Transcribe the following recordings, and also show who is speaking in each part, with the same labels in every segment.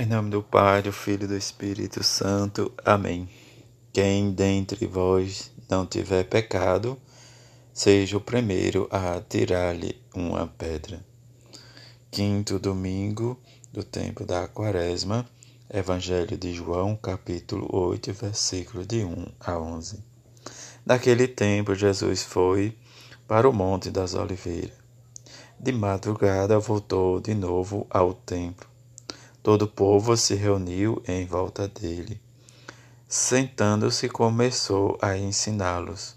Speaker 1: Em nome do Pai, do Filho e do Espírito Santo. Amém. Quem dentre vós não tiver pecado, seja o primeiro a tirar-lhe uma pedra. Quinto domingo do tempo da Quaresma, Evangelho de João, capítulo 8, versículo de 1 a 11. Naquele tempo, Jesus foi para o Monte das Oliveiras. De madrugada, voltou de novo ao templo Todo o povo se reuniu em volta dele. Sentando-se, começou a ensiná-los.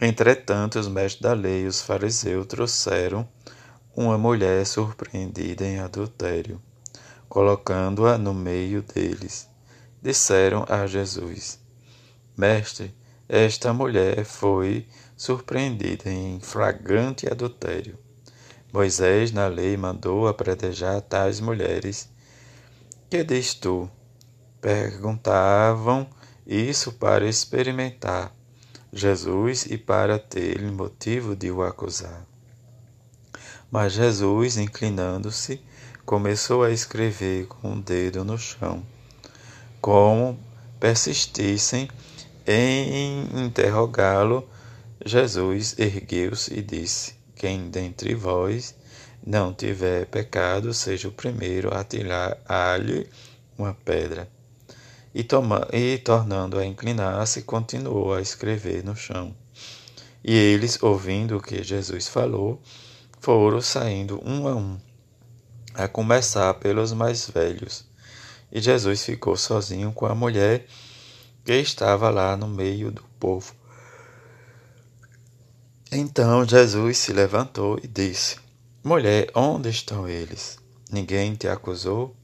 Speaker 1: Entretanto, os mestres da lei e os fariseus trouxeram uma mulher surpreendida em adultério, colocando-a no meio deles. Disseram a Jesus: Mestre, esta mulher foi surpreendida em flagrante adultério. Moisés, na lei, mandou apredejar tais mulheres que diz tu? Perguntavam isso para experimentar Jesus e para ter motivo de o acusar. Mas Jesus, inclinando-se, começou a escrever com o um dedo no chão. Como persistissem em interrogá-lo, Jesus ergueu-se e disse: Quem dentre vós não tiver pecado, seja o primeiro a tirar-lhe uma pedra. E, toma, e tornando a inclinar-se, continuou a escrever no chão. E eles, ouvindo o que Jesus falou, foram saindo um a um, a começar pelos mais velhos. E Jesus ficou sozinho com a mulher que estava lá no meio do povo. Então Jesus se levantou e disse: Mulher, onde estão eles? Ninguém te acusou?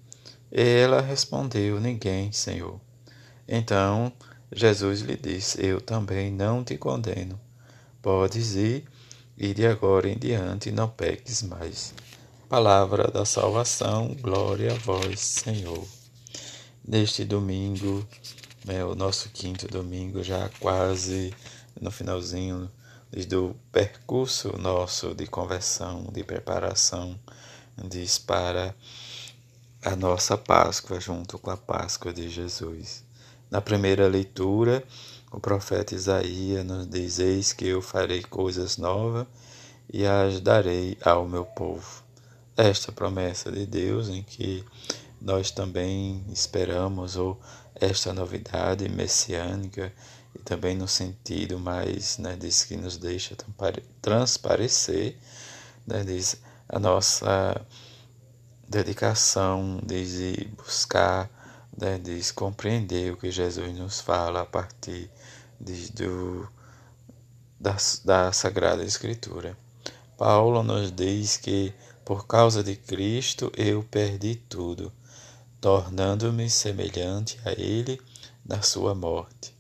Speaker 1: E ela respondeu: Ninguém, Senhor. Então Jesus lhe disse: Eu também não te condeno. Podes ir, e de agora em diante não peques mais. Palavra da salvação, glória a vós, Senhor. Neste domingo, é o nosso quinto domingo, já quase no finalzinho do percurso nosso de conversão, de preparação, diz para a nossa Páscoa, junto com a Páscoa de Jesus. Na primeira leitura, o profeta Isaías nos diz: Eis que eu farei coisas novas e as darei ao meu povo. Esta promessa de Deus em que nós também esperamos, ou esta novidade messiânica e também no sentido mais, né, diz que nos deixa transparecer, né, diz a nossa dedicação, diz buscar, né, diz compreender o que Jesus nos fala a partir diz, do, da, da Sagrada Escritura. Paulo nos diz que por causa de Cristo eu perdi tudo, tornando-me semelhante a Ele na sua morte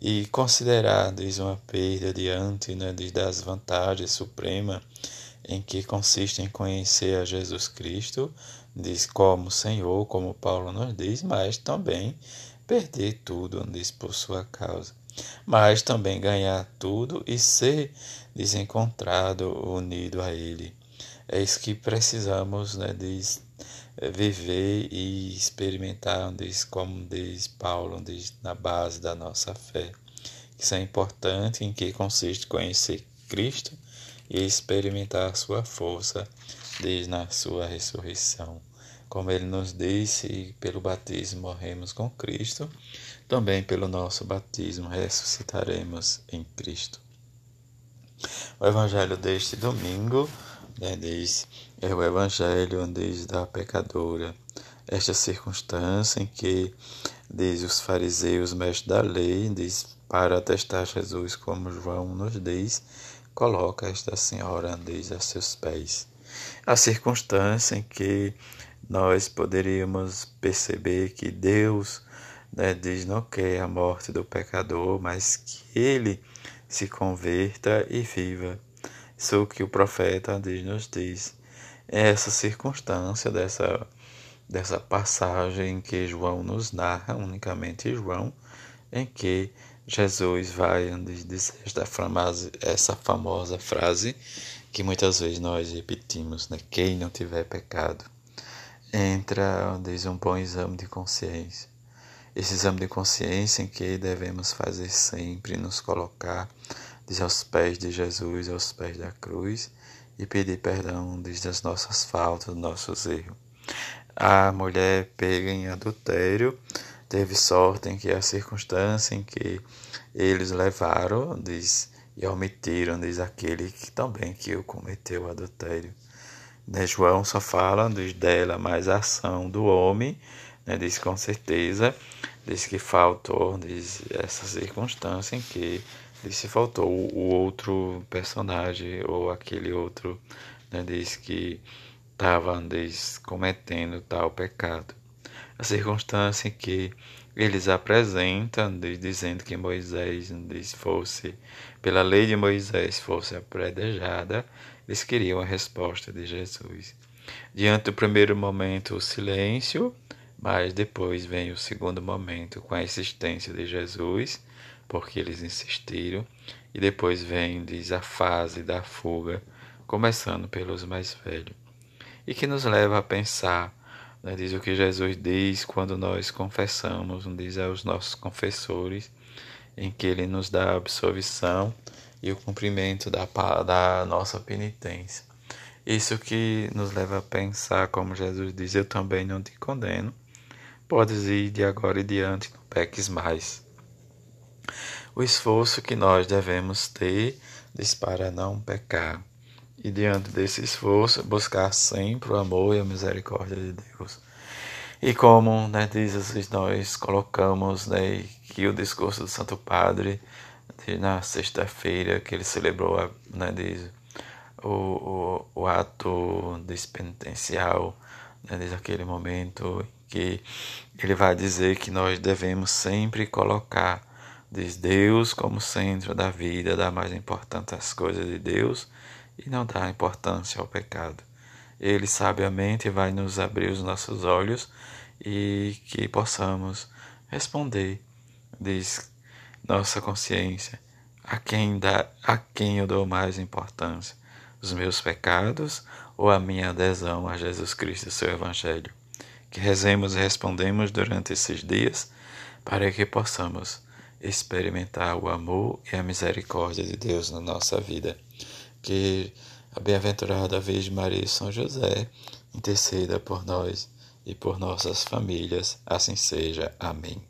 Speaker 1: e considerados uma perda diante né, das vantagens supremas em que consiste em conhecer a Jesus Cristo, diz como Senhor, como Paulo nos diz, mas também perder tudo, diz por sua causa. Mas também ganhar tudo e ser desencontrado, unido a Ele. É isso que precisamos, né, diz, viver e experimentar, diz, como diz Paulo, diz, na base da nossa fé. Isso é importante em que consiste conhecer Cristo e experimentar a sua força desde na sua ressurreição. Como ele nos disse, pelo batismo morremos com Cristo, também pelo nosso batismo ressuscitaremos em Cristo. O evangelho deste domingo né, diz, é o evangelho diz, da pecadora. Esta circunstância em que, diz os fariseus, mestres da lei, diz, para atestar Jesus, como João nos diz, coloca esta senhora, diz, a seus pés. A circunstância em que nós poderíamos perceber que Deus né, diz não quer a morte do pecador, mas que ele se converta e viva. Isso que o profeta diz, nos diz. Essa circunstância dessa, dessa passagem que João nos narra, unicamente João, em que Jesus vai dizer esta famosa, essa famosa frase que muitas vezes nós repetimos, né? Quem não tiver pecado. entra, diz, um bom exame de consciência. Esse exame de consciência em que devemos fazer sempre, nos colocar diz, aos pés de Jesus, aos pés da cruz, e pedir perdão diz, das nossas faltas, dos nossos erros. A mulher pega em adultério teve sorte em que a circunstância em que eles levaram, diz, e omitiram, diz aquele que também que o cometeu o adultério. Né, João só fala diz, dela, mas a ação do homem, né, diz com certeza, diz que faltou diz, essa circunstância em que diz, se faltou o outro personagem ou aquele outro, né, diz que estava cometendo tal pecado. A circunstância em que eles apresentam, dizendo que Moisés fosse, pela lei de Moisés, fosse apredejada, eles queriam a resposta de Jesus. Diante do primeiro momento, o silêncio, mas depois vem o segundo momento com a existência de Jesus, porque eles insistiram, e depois vem, diz, a fase da fuga, começando pelos mais velhos, e que nos leva a pensar né, diz o que Jesus diz quando nós confessamos, diz aos nossos confessores, em que Ele nos dá a absolvição e o cumprimento da, da nossa penitência. Isso que nos leva a pensar, como Jesus diz: Eu também não te condeno, podes ir de agora e diante, não peques mais. O esforço que nós devemos ter para não pecar e diante desse esforço buscar sempre o amor e a misericórdia de Deus. E como né, diz assim, nós colocamos né, que o discurso do Santo Padre na sexta-feira que ele celebrou né, diz, o, o, o ato despenitencial, né, aquele momento que ele vai dizer que nós devemos sempre colocar diz Deus como centro da vida, dar mais importante às coisas de Deus e não dá importância ao pecado. Ele sabiamente vai nos abrir os nossos olhos e que possamos responder, diz nossa consciência, a quem, dá, a quem eu dou mais importância, os meus pecados ou a minha adesão a Jesus Cristo e seu Evangelho. Que rezemos e respondemos durante esses dias para que possamos experimentar o amor e a misericórdia de Deus na nossa vida que a bem-aventurada Virgem Maria e São José interceda por nós e por nossas famílias, assim seja. Amém.